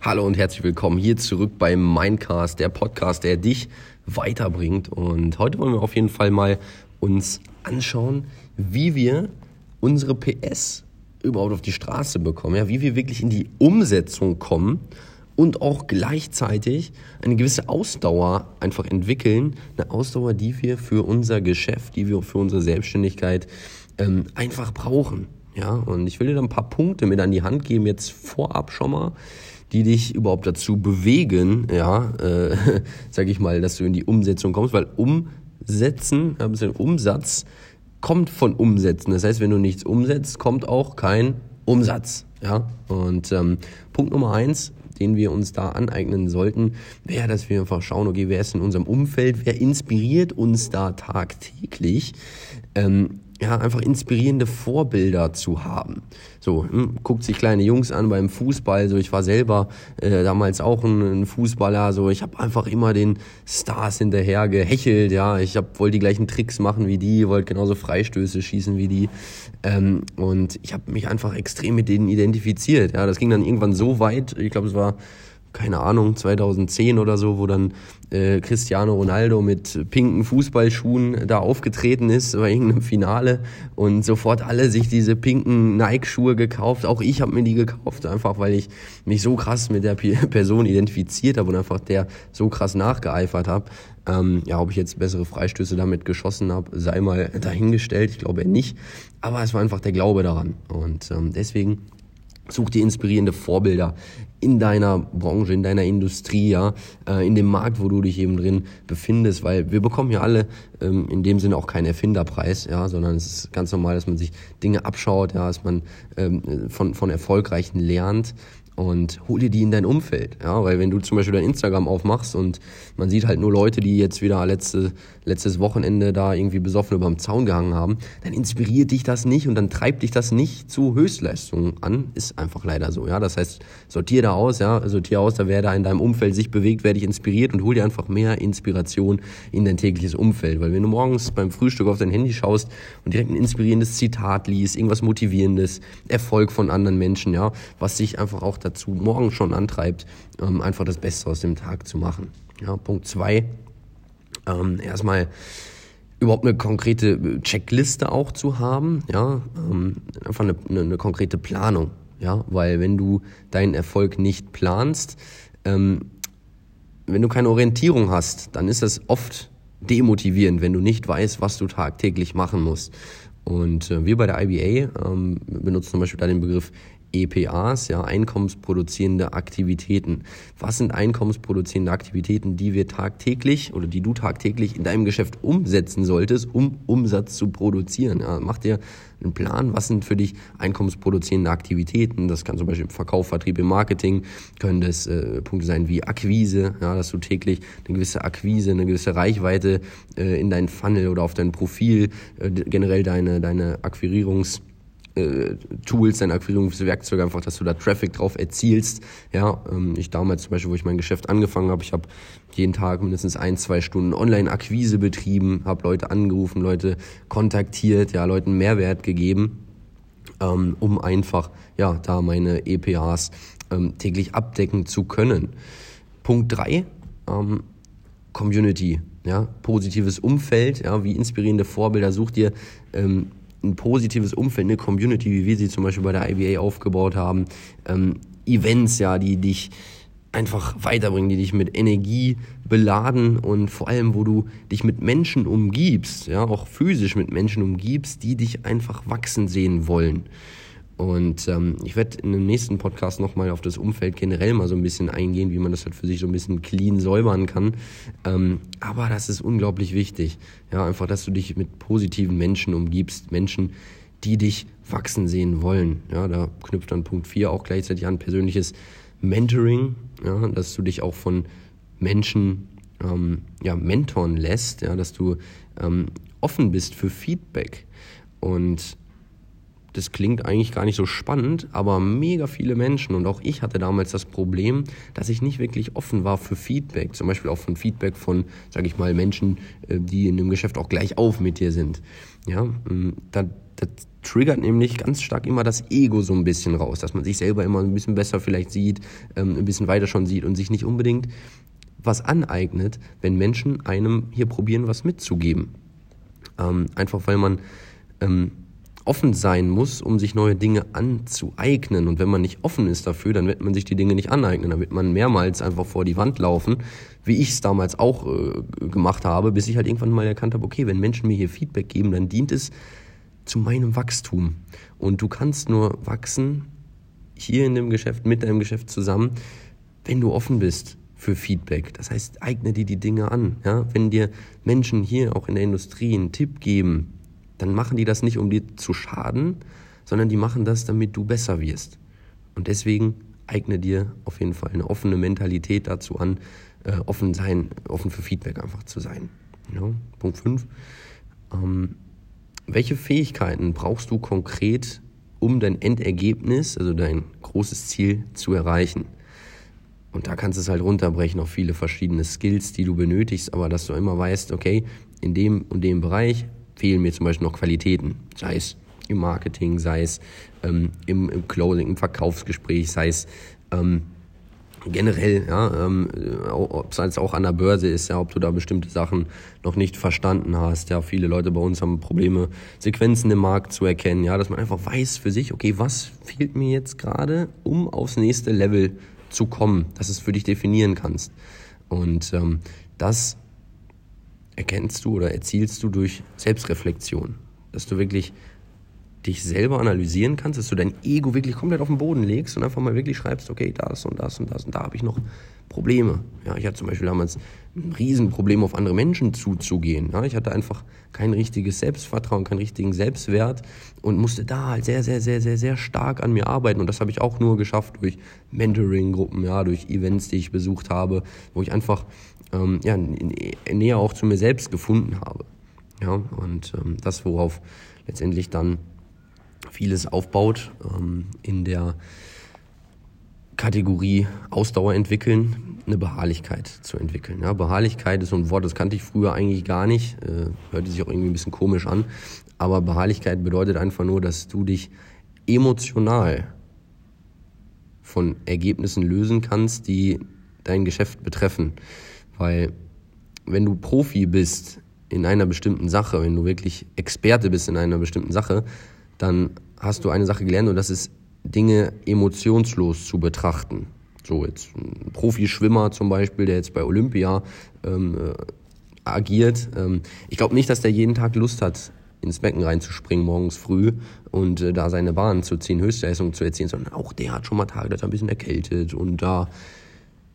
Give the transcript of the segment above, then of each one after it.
Hallo und herzlich willkommen hier zurück bei Mindcast, der Podcast, der dich weiterbringt. Und heute wollen wir auf jeden Fall mal uns anschauen, wie wir unsere PS überhaupt auf die Straße bekommen, ja, wie wir wirklich in die Umsetzung kommen und auch gleichzeitig eine gewisse Ausdauer einfach entwickeln, eine Ausdauer, die wir für unser Geschäft, die wir für unsere Selbstständigkeit ähm, einfach brauchen. Ja, und ich will dir da ein paar Punkte mit an die Hand geben, jetzt vorab schon mal, die dich überhaupt dazu bewegen, ja, äh, sag ich mal, dass du in die Umsetzung kommst, weil Umsetzen, ein bisschen Umsatz, kommt von Umsetzen. Das heißt, wenn du nichts umsetzt, kommt auch kein Umsatz. Ja, und ähm, Punkt Nummer eins, den wir uns da aneignen sollten, wäre, dass wir einfach schauen, okay, wer ist in unserem Umfeld, wer inspiriert uns da tagtäglich, ähm, ja, einfach inspirierende Vorbilder zu haben. So, hm, guckt sich kleine Jungs an beim Fußball, so ich war selber äh, damals auch ein, ein Fußballer, so ich habe einfach immer den Stars hinterher gehechelt, ja, ich hab, wollte die gleichen Tricks machen wie die, wollte genauso Freistöße schießen wie die. Ähm, und ich habe mich einfach extrem mit denen identifiziert, ja, das ging dann irgendwann so weit, ich glaube, es war keine Ahnung, 2010 oder so, wo dann äh, Cristiano Ronaldo mit pinken Fußballschuhen da aufgetreten ist bei irgendeinem Finale und sofort alle sich diese pinken Nike-Schuhe gekauft. Auch ich habe mir die gekauft, einfach weil ich mich so krass mit der Person identifiziert habe und einfach der so krass nachgeeifert habe. Ähm, ja, ob ich jetzt bessere Freistöße damit geschossen habe, sei mal dahingestellt. Ich glaube nicht. Aber es war einfach der Glaube daran. Und ähm, deswegen Such dir inspirierende Vorbilder in deiner Branche, in deiner Industrie, ja, äh, in dem Markt, wo du dich eben drin befindest, weil wir bekommen ja alle ähm, in dem Sinne auch keinen Erfinderpreis, ja, sondern es ist ganz normal, dass man sich Dinge abschaut, ja, dass man ähm, von, von Erfolgreichen lernt und hol dir die in dein Umfeld. Ja, weil wenn du zum Beispiel dein Instagram aufmachst und man sieht halt nur Leute, die jetzt wieder letzte, letztes Wochenende da irgendwie besoffen über dem Zaun gehangen haben, dann inspiriert dich das nicht und dann treibt dich das nicht zu Höchstleistungen an. Ist einfach leider so. Ja, das heißt, sortier da aus, ja, sortier aus, da wer da in deinem Umfeld sich bewegt, wer dich inspiriert und hol dir einfach mehr Inspiration in dein tägliches Umfeld. Weil wenn du morgens beim Frühstück auf dein Handy schaust und direkt ein inspirierendes Zitat liest, irgendwas Motivierendes, Erfolg von anderen Menschen, ja, was sich einfach auch dazu morgen schon antreibt, ähm, einfach das Beste aus dem Tag zu machen. Ja, Punkt zwei, ähm, erstmal überhaupt eine konkrete Checkliste auch zu haben, ja, ähm, einfach eine, eine, eine, konkrete Planung, ja, weil wenn du deinen Erfolg nicht planst, ähm, wenn du keine Orientierung hast, dann ist das oft demotivierend, wenn du nicht weißt, was du tagtäglich machen musst. Und äh, wir bei der IBA ähm, benutzen zum Beispiel da den Begriff EPAs, ja, einkommensproduzierende Aktivitäten. Was sind einkommensproduzierende Aktivitäten, die wir tagtäglich oder die du tagtäglich in deinem Geschäft umsetzen solltest, um Umsatz zu produzieren? Ja, mach dir einen Plan, was sind für dich einkommensproduzierende Aktivitäten? Das kann zum Beispiel im Verkauf, Vertrieb, im Marketing, können das äh, Punkte sein wie Akquise, ja, dass du täglich eine gewisse Akquise, eine gewisse Reichweite äh, in deinen Funnel oder auf dein Profil, äh, generell deine, deine Akquirierungs- äh, Tools, deine Akquirierungswerkzeuge, einfach, dass du da Traffic drauf erzielst. Ja, ähm, ich damals zum Beispiel, wo ich mein Geschäft angefangen habe, ich habe jeden Tag mindestens ein, zwei Stunden Online-Akquise betrieben, habe Leute angerufen, Leute kontaktiert, ja, Leuten Mehrwert gegeben, ähm, um einfach, ja, da meine EPAs ähm, täglich abdecken zu können. Punkt drei ähm, Community, ja, positives Umfeld, ja, wie inspirierende Vorbilder such dir ähm, ein positives Umfeld, eine Community, wie wir sie zum Beispiel bei der IBA aufgebaut haben, ähm, Events, ja, die dich einfach weiterbringen, die dich mit Energie beladen und vor allem, wo du dich mit Menschen umgibst, ja, auch physisch mit Menschen umgibst, die dich einfach wachsen sehen wollen. Und ähm, ich werde in dem nächsten Podcast nochmal auf das Umfeld generell mal so ein bisschen eingehen, wie man das halt für sich so ein bisschen clean säubern kann. Ähm, aber das ist unglaublich wichtig. Ja, einfach, dass du dich mit positiven Menschen umgibst. Menschen, die dich wachsen sehen wollen. Ja, da knüpft dann Punkt 4 auch gleichzeitig an persönliches Mentoring. Ja, dass du dich auch von Menschen ähm, ja, mentoren lässt. Ja, dass du ähm, offen bist für Feedback. Und das klingt eigentlich gar nicht so spannend, aber mega viele Menschen und auch ich hatte damals das Problem, dass ich nicht wirklich offen war für Feedback, zum Beispiel auch von Feedback von, sage ich mal, Menschen, äh, die in dem Geschäft auch gleich auf mit dir sind. Ja, mm, da, da triggert nämlich ganz stark immer das Ego so ein bisschen raus, dass man sich selber immer ein bisschen besser vielleicht sieht, ähm, ein bisschen weiter schon sieht und sich nicht unbedingt was aneignet, wenn Menschen einem hier probieren, was mitzugeben. Ähm, einfach weil man ähm, offen sein muss, um sich neue Dinge anzueignen. Und wenn man nicht offen ist dafür, dann wird man sich die Dinge nicht aneignen. Dann wird man mehrmals einfach vor die Wand laufen, wie ich es damals auch äh, gemacht habe, bis ich halt irgendwann mal erkannt habe, okay, wenn Menschen mir hier Feedback geben, dann dient es zu meinem Wachstum. Und du kannst nur wachsen hier in dem Geschäft, mit deinem Geschäft zusammen, wenn du offen bist für Feedback. Das heißt, eigne dir die Dinge an. Ja? Wenn dir Menschen hier auch in der Industrie einen Tipp geben, dann machen die das nicht, um dir zu schaden, sondern die machen das, damit du besser wirst. Und deswegen eigne dir auf jeden Fall eine offene Mentalität dazu an, äh, offen sein, offen für Feedback einfach zu sein. Ja? Punkt 5. Ähm, welche Fähigkeiten brauchst du konkret, um dein Endergebnis, also dein großes Ziel zu erreichen? Und da kannst du es halt runterbrechen auf viele verschiedene Skills, die du benötigst, aber dass du immer weißt, okay, in dem und dem Bereich fehlen mir zum Beispiel noch Qualitäten, sei es im Marketing, sei es ähm, im, im Closing, im Verkaufsgespräch, sei es ähm, generell, ja, ähm, ob es auch an der Börse ist, ja, ob du da bestimmte Sachen noch nicht verstanden hast. Ja, viele Leute bei uns haben Probleme, Sequenzen im Markt zu erkennen, ja, dass man einfach weiß für sich, okay, was fehlt mir jetzt gerade, um aufs nächste Level zu kommen, dass es für dich definieren kannst. Und ähm, das erkennst du oder erzielst du durch Selbstreflexion, dass du wirklich dich selber analysieren kannst, dass du dein Ego wirklich komplett auf den Boden legst und einfach mal wirklich schreibst, okay, das und das und das und da habe ich noch Probleme. Ja, ich hatte zum Beispiel damals ein Riesenproblem, auf andere Menschen zuzugehen. Ja, ich hatte einfach kein richtiges Selbstvertrauen, keinen richtigen Selbstwert und musste da halt sehr, sehr, sehr, sehr, sehr stark an mir arbeiten. Und das habe ich auch nur geschafft durch Mentoring-Gruppen, ja, durch Events, die ich besucht habe, wo ich einfach ähm, ja, näher auch zu mir selbst gefunden habe. Ja, und ähm, das, worauf letztendlich dann vieles aufbaut ähm, in der Kategorie Ausdauer entwickeln, eine Beharrlichkeit zu entwickeln. Ja, Beharrlichkeit ist so ein Wort, das kannte ich früher eigentlich gar nicht, äh, hörte sich auch irgendwie ein bisschen komisch an, aber Beharrlichkeit bedeutet einfach nur, dass du dich emotional von Ergebnissen lösen kannst, die dein Geschäft betreffen. Weil wenn du Profi bist in einer bestimmten Sache, wenn du wirklich Experte bist in einer bestimmten Sache, dann hast du eine Sache gelernt und das ist Dinge emotionslos zu betrachten. So jetzt ein Profischwimmer zum Beispiel, der jetzt bei Olympia ähm, äh, agiert. Ähm, ich glaube nicht, dass der jeden Tag Lust hat, ins Becken reinzuspringen morgens früh und äh, da seine Bahn zu ziehen, Höchstleistung zu erzielen, sondern auch der hat schon mal Tage, da ist er ein bisschen erkältet und da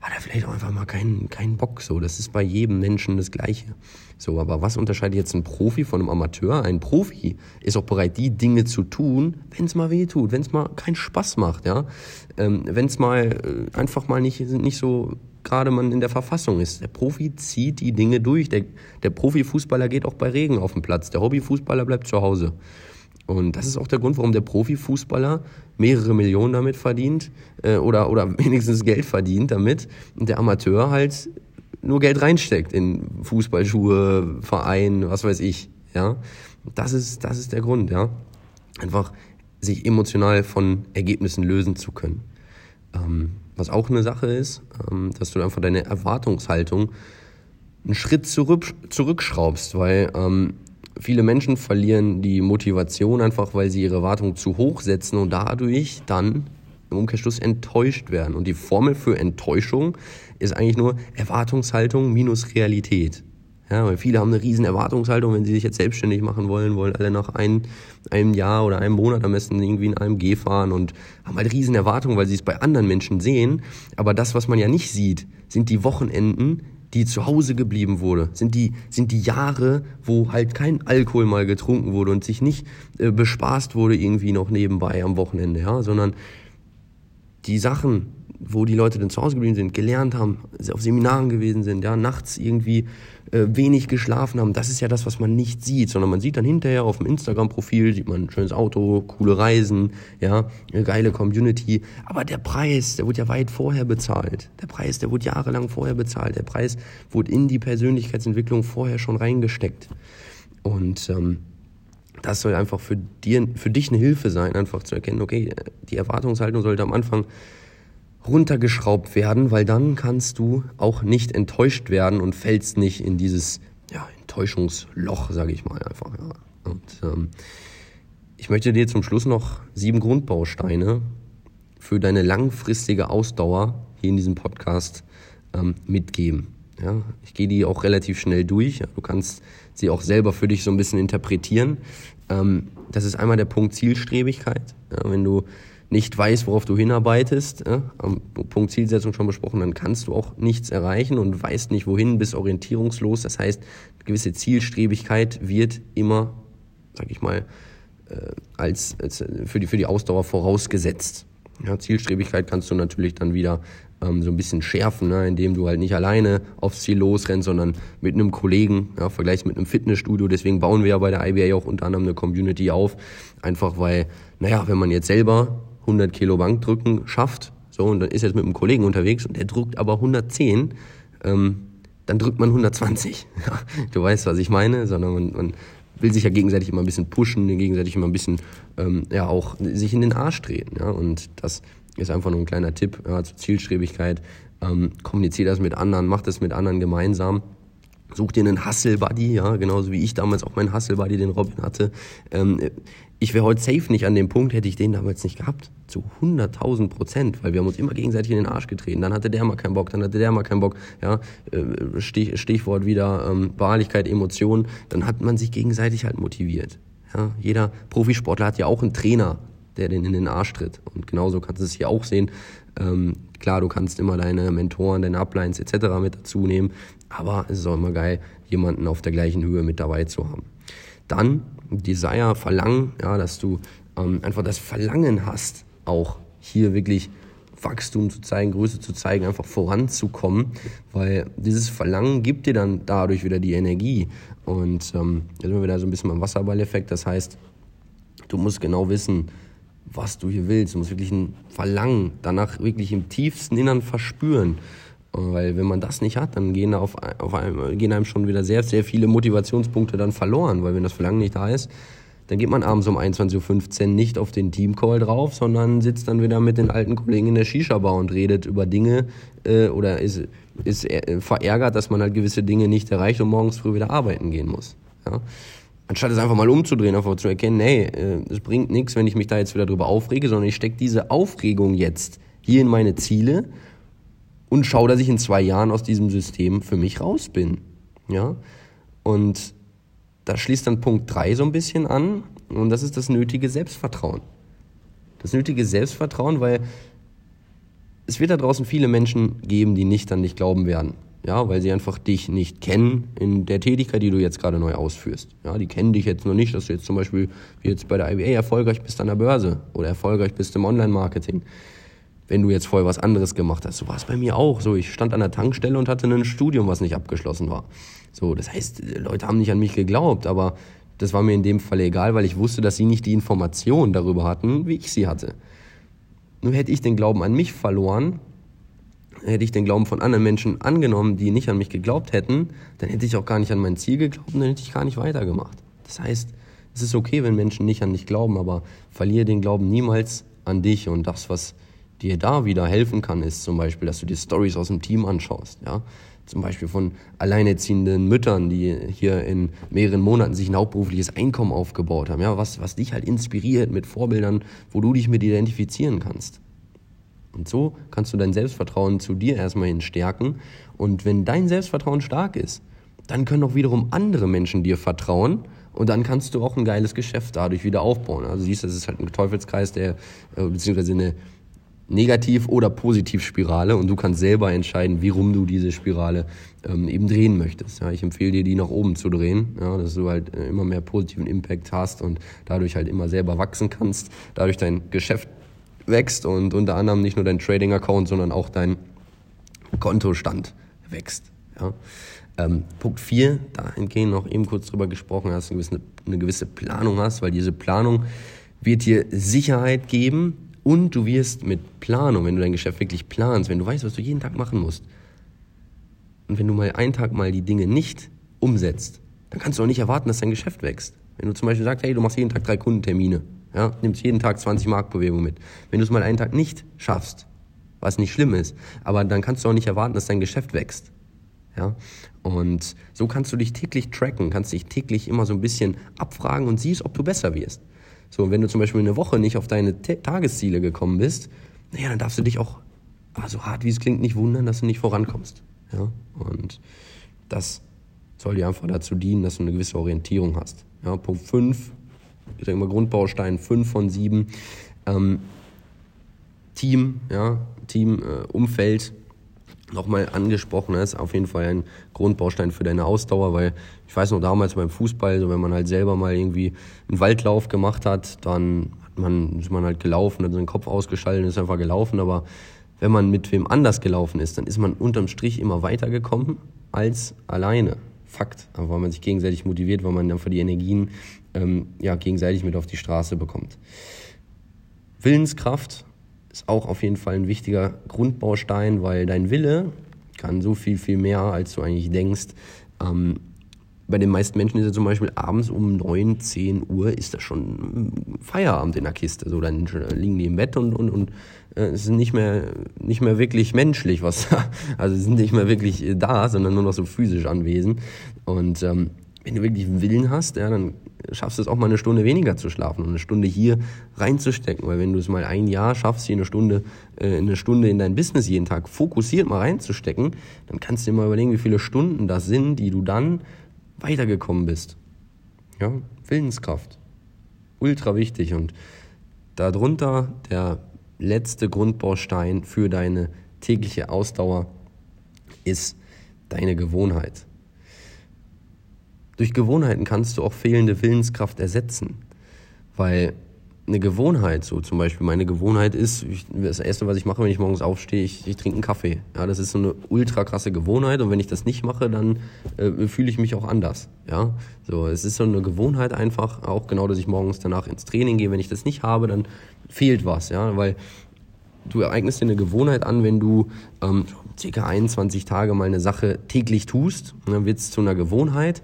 hat er vielleicht auch einfach mal keinen, keinen Bock. So, das ist bei jedem Menschen das Gleiche. So, aber was unterscheidet jetzt ein Profi von einem Amateur? Ein Profi ist auch bereit, die Dinge zu tun, wenn es mal weh tut, wenn es mal keinen Spaß macht, ja, ähm, wenn es mal äh, einfach mal nicht nicht so gerade man in der Verfassung ist. Der Profi zieht die Dinge durch. Der, der Profifußballer geht auch bei Regen auf den Platz. Der Hobbyfußballer bleibt zu Hause. Und das ist auch der Grund, warum der Profifußballer mehrere Millionen damit verdient äh, oder, oder wenigstens Geld verdient damit und der Amateur halt nur Geld reinsteckt in Fußballschuhe, Verein, was weiß ich. Ja, das ist, das ist der Grund, ja. Einfach sich emotional von Ergebnissen lösen zu können. Ähm, was auch eine Sache ist, ähm, dass du einfach deine Erwartungshaltung einen Schritt zurück, zurückschraubst, weil ähm, viele Menschen verlieren die Motivation einfach, weil sie ihre Erwartungen zu hoch setzen und dadurch dann im Umkehrschluss enttäuscht werden. Und die Formel für Enttäuschung ist eigentlich nur Erwartungshaltung minus Realität. Ja, weil viele haben eine riesen Erwartungshaltung, wenn sie sich jetzt selbstständig machen wollen, wollen alle nach ein, einem Jahr oder einem Monat am besten irgendwie in AMG fahren und haben halt riesen Erwartungen, weil sie es bei anderen Menschen sehen. Aber das, was man ja nicht sieht, sind die Wochenenden, die zu Hause geblieben wurde, sind die, sind die Jahre, wo halt kein Alkohol mal getrunken wurde und sich nicht äh, bespaßt wurde irgendwie noch nebenbei am Wochenende, ja, sondern die Sachen, wo die Leute dann zu Hause geblieben sind, gelernt haben, auf Seminaren gewesen sind, ja, nachts irgendwie äh, wenig geschlafen haben, das ist ja das, was man nicht sieht, sondern man sieht dann hinterher auf dem Instagram-Profil, sieht man ein schönes Auto, coole Reisen, ja, eine geile Community, aber der Preis, der wurde ja weit vorher bezahlt. Der Preis, der wurde jahrelang vorher bezahlt. Der Preis wurde in die Persönlichkeitsentwicklung vorher schon reingesteckt. Und ähm, das soll einfach für, dir, für dich eine Hilfe sein, einfach zu erkennen, okay, die Erwartungshaltung sollte am Anfang runtergeschraubt werden, weil dann kannst du auch nicht enttäuscht werden und fällst nicht in dieses ja, Enttäuschungsloch, sage ich mal einfach. Ja. Und ähm, ich möchte dir zum Schluss noch sieben Grundbausteine für deine langfristige Ausdauer hier in diesem Podcast ähm, mitgeben. Ja, ich gehe die auch relativ schnell durch. Du kannst sie auch selber für dich so ein bisschen interpretieren. Ähm, das ist einmal der Punkt Zielstrebigkeit. Ja, wenn du nicht weißt, worauf du hinarbeitest, ja, am Punkt Zielsetzung schon besprochen, dann kannst du auch nichts erreichen und weißt nicht wohin, bist orientierungslos. Das heißt, eine gewisse Zielstrebigkeit wird immer, sag ich mal, äh, als, als für, die, für die Ausdauer vorausgesetzt. Ja, Zielstrebigkeit kannst du natürlich dann wieder ähm, so ein bisschen schärfen, ne, indem du halt nicht alleine aufs Ziel losrennst, sondern mit einem Kollegen, ja, vergleichst mit einem Fitnessstudio. Deswegen bauen wir ja bei der IBA auch unter anderem eine Community auf. Einfach weil, naja, wenn man jetzt selber 100 Kilo Bankdrücken schafft, so, und dann ist jetzt mit einem Kollegen unterwegs und der drückt aber 110, ähm, dann drückt man 120. Ja, du weißt, was ich meine, sondern man, man will sich ja gegenseitig immer ein bisschen pushen, gegenseitig immer ein bisschen ähm, ja auch sich in den Arsch treten. Ja? Und das ist einfach nur ein kleiner Tipp ja, zur Zielstrebigkeit. Ähm, kommunizier das mit anderen, mach das mit anderen gemeinsam. Such dir einen Hustle-Buddy, ja, genauso wie ich damals auch meinen Hustle-Buddy, den Robin hatte. Ähm, ich wäre heute safe nicht an dem Punkt, hätte ich den damals nicht gehabt. Zu 100.000 Prozent, weil wir haben uns immer gegenseitig in den Arsch getreten. Dann hatte der mal keinen Bock, dann hatte der mal keinen Bock. Ja, äh, Stich, Stichwort wieder ähm, Wahrlichkeit, Emotionen. Dann hat man sich gegenseitig halt motiviert. Ja, jeder Profisportler hat ja auch einen Trainer, der den in den Arsch tritt. Und genauso kannst du es hier auch sehen. Ähm, klar, du kannst immer deine Mentoren, deine Uplines etc. mit dazu nehmen, aber es ist auch immer geil, jemanden auf der gleichen Höhe mit dabei zu haben. Dann Desire, Verlangen, ja, dass du ähm, einfach das Verlangen hast, auch hier wirklich Wachstum zu zeigen, Größe zu zeigen, einfach voranzukommen, weil dieses Verlangen gibt dir dann dadurch wieder die Energie. Und ähm, jetzt sind wir wieder so ein bisschen beim Wasserballeffekt, das heißt, du musst genau wissen, was du hier willst. Du musst wirklich ein Verlangen danach wirklich im tiefsten Innern verspüren. Weil wenn man das nicht hat, dann gehen, auf, auf einem, gehen einem schon wieder sehr, sehr viele Motivationspunkte dann verloren. Weil wenn das Verlangen nicht da ist, dann geht man abends um 21.15 Uhr nicht auf den Teamcall drauf, sondern sitzt dann wieder mit den alten Kollegen in der Shisha-Bar und redet über Dinge äh, oder ist, ist verärgert, dass man halt gewisse Dinge nicht erreicht und morgens früh wieder arbeiten gehen muss. Ja? Anstatt es einfach mal umzudrehen, einfach zu erkennen, hey, äh, es bringt nichts, wenn ich mich da jetzt wieder drüber aufrege, sondern ich stecke diese Aufregung jetzt hier in meine Ziele und schaue, dass ich in zwei Jahren aus diesem System für mich raus bin. Ja? Und da schließt dann Punkt 3 so ein bisschen an und das ist das nötige Selbstvertrauen. Das nötige Selbstvertrauen, weil es wird da draußen viele Menschen geben, die nicht an dich glauben werden. Ja, weil sie einfach dich nicht kennen in der Tätigkeit, die du jetzt gerade neu ausführst. Ja, die kennen dich jetzt noch nicht, dass du jetzt zum Beispiel wie jetzt bei der IBA erfolgreich bist an der Börse oder erfolgreich bist im Online-Marketing. Wenn du jetzt vorher was anderes gemacht hast. So war es bei mir auch. So, ich stand an der Tankstelle und hatte ein Studium, was nicht abgeschlossen war. So, das heißt, Leute haben nicht an mich geglaubt, aber das war mir in dem Fall egal, weil ich wusste, dass sie nicht die Informationen darüber hatten, wie ich sie hatte. Nur hätte ich den Glauben an mich verloren, hätte ich den Glauben von anderen Menschen angenommen, die nicht an mich geglaubt hätten, dann hätte ich auch gar nicht an mein Ziel geglaubt und dann hätte ich gar nicht weitergemacht. Das heißt, es ist okay, wenn Menschen nicht an dich glauben, aber verliere den Glauben niemals an dich und das, was dir da wieder helfen kann, ist zum Beispiel, dass du dir Stories aus dem Team anschaust, ja. Zum Beispiel von alleinerziehenden Müttern, die hier in mehreren Monaten sich ein hauptberufliches Einkommen aufgebaut haben, ja, was, was dich halt inspiriert mit Vorbildern, wo du dich mit identifizieren kannst. Und so kannst du dein Selbstvertrauen zu dir erstmal hin stärken. Und wenn dein Selbstvertrauen stark ist, dann können auch wiederum andere Menschen dir vertrauen und dann kannst du auch ein geiles Geschäft dadurch wieder aufbauen. Also siehst, das ist halt ein Teufelskreis, der äh, beziehungsweise eine Negativ- oder Positivspirale und du kannst selber entscheiden, wie rum du diese Spirale ähm, eben drehen möchtest. Ja, ich empfehle dir, die nach oben zu drehen, ja, dass du halt äh, immer mehr positiven Impact hast und dadurch halt immer selber wachsen kannst, dadurch dein Geschäft wächst und unter anderem nicht nur dein Trading-Account, sondern auch dein Kontostand wächst. Ja. Ähm, Punkt 4, dahingehend noch eben kurz drüber gesprochen hast, eine gewisse, eine gewisse Planung hast, weil diese Planung wird dir Sicherheit geben und du wirst mit Planung, wenn du dein Geschäft wirklich planst, wenn du weißt, was du jeden Tag machen musst und wenn du mal einen Tag mal die Dinge nicht umsetzt, dann kannst du auch nicht erwarten, dass dein Geschäft wächst. Wenn du zum Beispiel sagst, hey, du machst jeden Tag drei Kundentermine, ja, nimmst jeden Tag 20 Marktbewegungen mit. Wenn du es mal einen Tag nicht schaffst, was nicht schlimm ist, aber dann kannst du auch nicht erwarten, dass dein Geschäft wächst. Ja? Und so kannst du dich täglich tracken, kannst dich täglich immer so ein bisschen abfragen und siehst, ob du besser wirst. So, wenn du zum Beispiel eine Woche nicht auf deine Tagesziele gekommen bist, naja, dann darfst du dich auch, ah, so hart wie es klingt, nicht wundern, dass du nicht vorankommst. Ja? Und das soll dir einfach dazu dienen, dass du eine gewisse Orientierung hast. Ja, Punkt 5, ich sage immer Grundbaustein 5 von 7. Ähm, Team, ja, Team, äh, Umfeld, nochmal angesprochen, das ist auf jeden Fall ein Grundbaustein für deine Ausdauer, weil ich weiß noch damals beim Fußball, so wenn man halt selber mal irgendwie einen Waldlauf gemacht hat, dann hat man, ist man halt gelaufen, hat seinen Kopf ausgeschaltet ist einfach gelaufen, aber wenn man mit wem anders gelaufen ist, dann ist man unterm Strich immer weitergekommen als alleine. Fakt, aber weil man sich gegenseitig motiviert, weil man einfach die Energien ähm, ja, gegenseitig mit auf die Straße bekommt. Willenskraft ist auch auf jeden Fall ein wichtiger Grundbaustein, weil dein Wille kann so viel, viel mehr, als du eigentlich denkst. Ähm, bei den meisten Menschen ist ja zum Beispiel abends um 9, 10 Uhr ist das schon Feierabend in der Kiste. So, dann liegen die im Bett und, und, und äh, es ist nicht mehr, nicht mehr wirklich menschlich, was also sind nicht mehr wirklich da, sondern nur noch so physisch anwesend. Und ähm, wenn du wirklich Willen hast, ja, dann schaffst du es auch mal eine Stunde weniger zu schlafen und eine Stunde hier reinzustecken. Weil wenn du es mal ein Jahr schaffst, hier eine Stunde, äh, eine Stunde in dein Business jeden Tag fokussiert mal reinzustecken, dann kannst du dir mal überlegen, wie viele Stunden das sind, die du dann weitergekommen bist. Ja, Willenskraft. Ultra wichtig. Und darunter der letzte Grundbaustein für deine tägliche Ausdauer ist deine Gewohnheit. Durch Gewohnheiten kannst du auch fehlende Willenskraft ersetzen. Weil eine Gewohnheit, so zum Beispiel meine Gewohnheit ist, ich, das Erste, was ich mache, wenn ich morgens aufstehe, ich, ich trinke einen Kaffee. Ja, das ist so eine ultra krasse Gewohnheit und wenn ich das nicht mache, dann äh, fühle ich mich auch anders. Ja, so es ist so eine Gewohnheit einfach, auch genau, dass ich morgens danach ins Training gehe. Wenn ich das nicht habe, dann fehlt was, ja, weil du ereignest dir eine Gewohnheit an, wenn du ähm, ca. 21 Tage mal eine Sache täglich tust, dann wird es zu einer Gewohnheit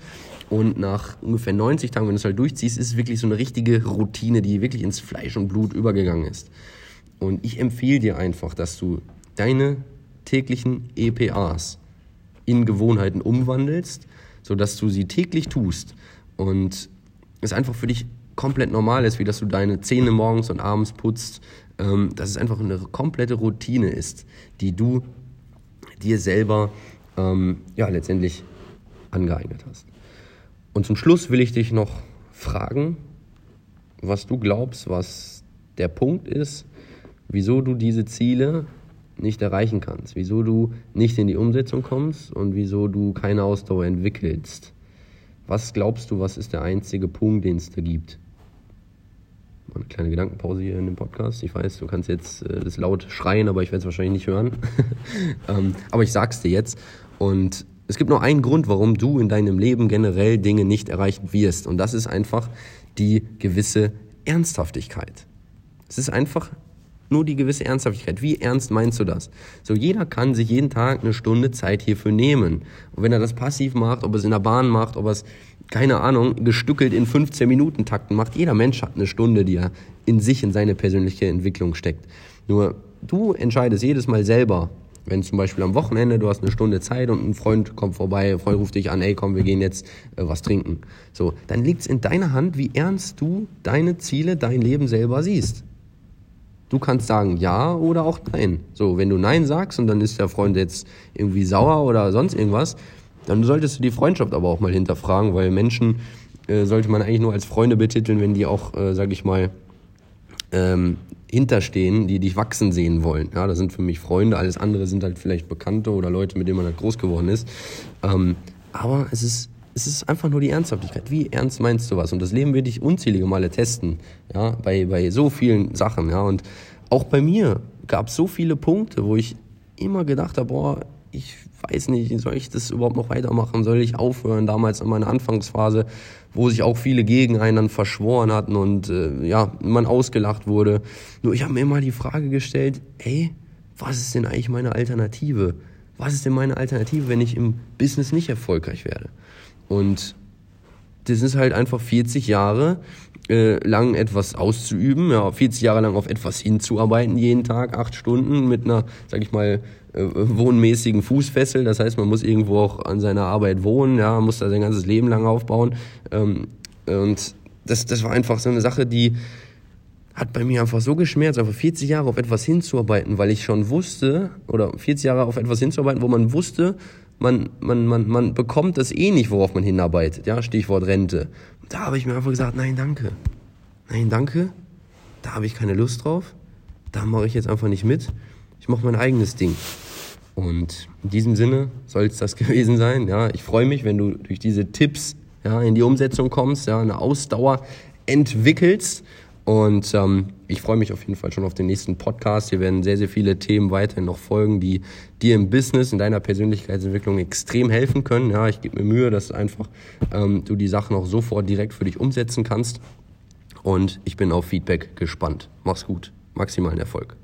und nach ungefähr 90 Tagen, wenn du es halt durchziehst, ist es wirklich so eine richtige Routine, die wirklich ins Fleisch und Blut übergegangen ist. Und ich empfehle dir einfach, dass du deine täglichen EPAs in Gewohnheiten umwandelst, sodass du sie täglich tust und es einfach für dich komplett normal ist, wie dass du deine Zähne morgens und abends putzt, ähm, dass es einfach eine komplette Routine ist, die du dir selber ähm, ja letztendlich angeeignet hast. Und zum Schluss will ich dich noch fragen, was du glaubst, was der Punkt ist, wieso du diese Ziele nicht erreichen kannst, wieso du nicht in die Umsetzung kommst und wieso du keine Ausdauer entwickelst. Was glaubst du, was ist der einzige Punkt, den es da gibt? Eine kleine Gedankenpause hier in dem Podcast. Ich weiß, du kannst jetzt äh, das laut schreien, aber ich werde es wahrscheinlich nicht hören. ähm, aber ich sag's dir jetzt. Und es gibt nur einen Grund, warum du in deinem Leben generell Dinge nicht erreichen wirst. Und das ist einfach die gewisse Ernsthaftigkeit. Es ist einfach nur die gewisse Ernsthaftigkeit. Wie ernst meinst du das? So, jeder kann sich jeden Tag eine Stunde Zeit hierfür nehmen. Und wenn er das passiv macht, ob er es in der Bahn macht, ob er es, keine Ahnung, gestückelt in 15 Minuten Takten macht, jeder Mensch hat eine Stunde, die er in sich, in seine persönliche Entwicklung steckt. Nur, du entscheidest jedes Mal selber, wenn zum Beispiel am Wochenende du hast eine Stunde Zeit und ein Freund kommt vorbei, Freund ruft dich an, ey komm, wir gehen jetzt äh, was trinken. So, dann liegt es in deiner Hand, wie ernst du deine Ziele, dein Leben selber siehst. Du kannst sagen ja oder auch nein. So, wenn du nein sagst und dann ist der Freund jetzt irgendwie sauer oder sonst irgendwas, dann solltest du die Freundschaft aber auch mal hinterfragen, weil Menschen äh, sollte man eigentlich nur als Freunde betiteln, wenn die auch, äh, sag ich mal, ähm, hinterstehen, die dich wachsen sehen wollen. Ja, das sind für mich Freunde, alles andere sind halt vielleicht Bekannte oder Leute, mit denen man halt groß geworden ist. Ähm, aber es ist, es ist einfach nur die Ernsthaftigkeit. Wie ernst meinst du was? Und das Leben wird dich unzählige Male testen, ja, bei, bei so vielen Sachen, ja. Und auch bei mir gab es so viele Punkte, wo ich immer gedacht habe, boah, ich weiß nicht, soll ich das überhaupt noch weitermachen? Soll ich aufhören? Damals in meiner Anfangsphase, wo sich auch viele gegen einen dann verschworen hatten und äh, ja, man ausgelacht wurde. Nur ich habe mir immer die Frage gestellt, ey, was ist denn eigentlich meine Alternative? Was ist denn meine Alternative, wenn ich im Business nicht erfolgreich werde? Und das ist halt einfach 40 Jahre äh, lang etwas auszuüben, ja, 40 Jahre lang auf etwas hinzuarbeiten, jeden Tag, acht Stunden mit einer, sag ich mal, äh, wohnmäßigen Fußfessel. Das heißt, man muss irgendwo auch an seiner Arbeit wohnen, ja, muss da sein ganzes Leben lang aufbauen. Ähm, und das, das war einfach so eine Sache, die hat bei mir einfach so geschmerzt, einfach 40 Jahre auf etwas hinzuarbeiten, weil ich schon wusste, oder 40 Jahre auf etwas hinzuarbeiten, wo man wusste, man, man, man, man bekommt das eh nicht, worauf man hinarbeitet. Ja, Stichwort Rente. Da habe ich mir einfach gesagt, nein, danke. Nein, danke. Da habe ich keine Lust drauf. Da mache ich jetzt einfach nicht mit. Ich mache mein eigenes Ding. Und in diesem Sinne soll es das gewesen sein. Ja, ich freue mich, wenn du durch diese Tipps ja, in die Umsetzung kommst, ja, eine Ausdauer entwickelst und ähm, ich freue mich auf jeden Fall schon auf den nächsten Podcast. Hier werden sehr, sehr viele Themen weiterhin noch folgen, die dir im Business, in deiner Persönlichkeitsentwicklung extrem helfen können. Ja, ich gebe mir Mühe, dass einfach ähm, du die Sachen auch sofort direkt für dich umsetzen kannst. Und ich bin auf Feedback gespannt. Mach's gut. Maximalen Erfolg.